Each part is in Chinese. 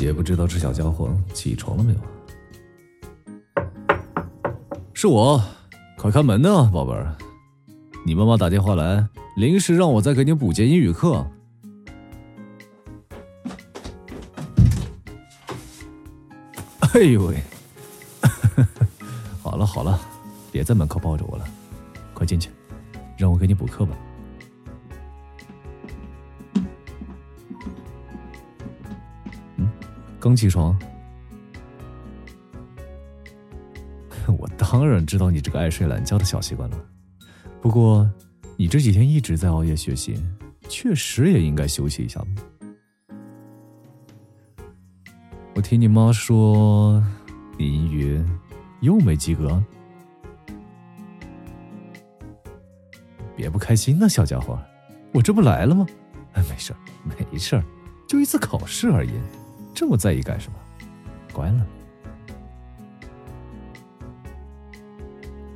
也不知道这小家伙起床了没有。是我，快开门呢，宝贝儿。你妈妈打电话来，临时让我再给你补节英语课。哎呦喂！好了好了，别在门口抱着我了，快进去，让我给你补课吧。刚起床。我当然知道你这个爱睡懒觉的小习惯了，不过你这几天一直在熬夜学习，确实也应该休息一下我听你妈说，你英语又没及格，别不开心呢，小家伙，我这不来了吗？哎，没事没事就一次考试而已，这么在意干什么？乖了。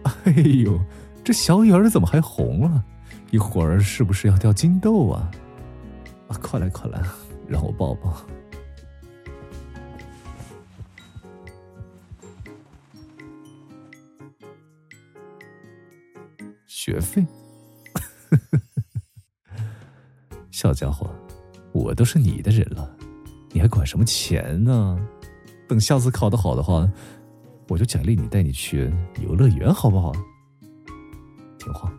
哎呦，这小眼儿怎么还红了？一会儿是不是要掉金豆啊？啊，快来快来，让我抱抱。学费，小家伙，我都是你的人了，你还管什么钱呢？等下次考得好的话，我就奖励你，带你去游乐园，好不好？听话，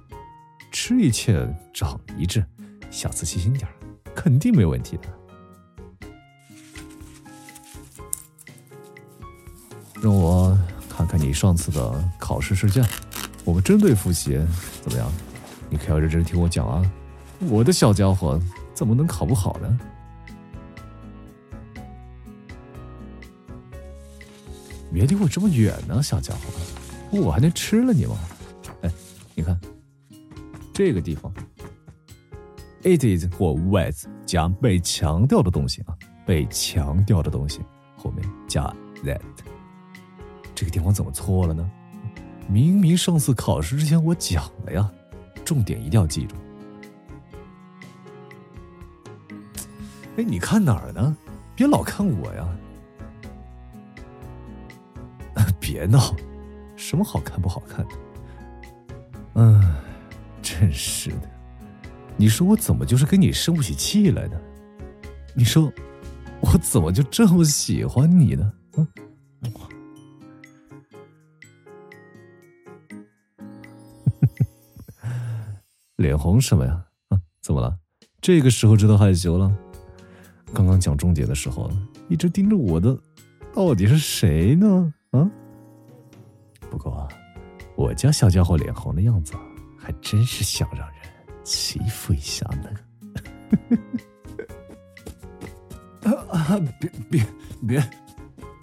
吃一堑长一智，下次细心点肯定没问题的。让我看看你上次的考试试卷。我们针对复习，怎么样？你可要认真听我讲啊！我的小家伙怎么能考不好呢？别离我这么远呢，小家伙，我还能吃了你吗？哎，你看这个地方，it is 或 was 加被强调的东西啊，被强调的东西后面加 that，这个地方怎么错了呢？明明上次考试之前我讲了呀，重点一定要记住。哎，你看哪儿呢？别老看我呀！别闹，什么好看不好看的？嗯，真是的，你说我怎么就是跟你生不起气来呢？你说我怎么就这么喜欢你呢？嗯。脸红什么呀？啊，怎么了？这个时候知道害羞了？刚刚讲重点的时候，一直盯着我的，到底是谁呢？啊？不过，我家小家伙脸红的样子，还真是想让人欺负一下呢。啊！别别别，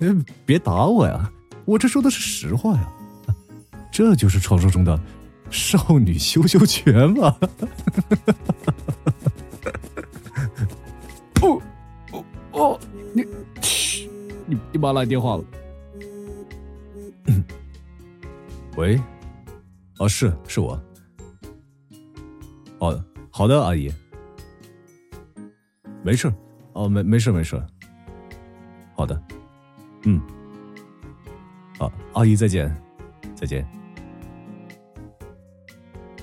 别别打我呀！我这说的是实话呀。这就是传说中的。少女羞羞拳吗？不，哦哦，你，你你妈来电话了。喂，哦，是是我。哦，好的，阿姨。没事，哦，没没事没事。好的，嗯，好，阿姨再见，再见。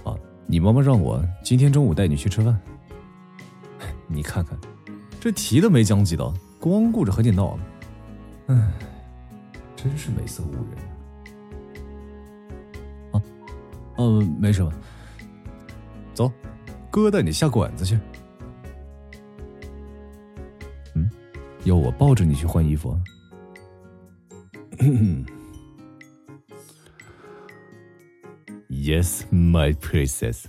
啊你妈妈让我今天中午带你去吃饭。你看看，这提都没讲几道，光顾着和你闹了。唉，真是美色误人嗯，没什么。走，哥带你下馆子去。嗯，要我抱着你去换衣服？啊？Yes, my princess.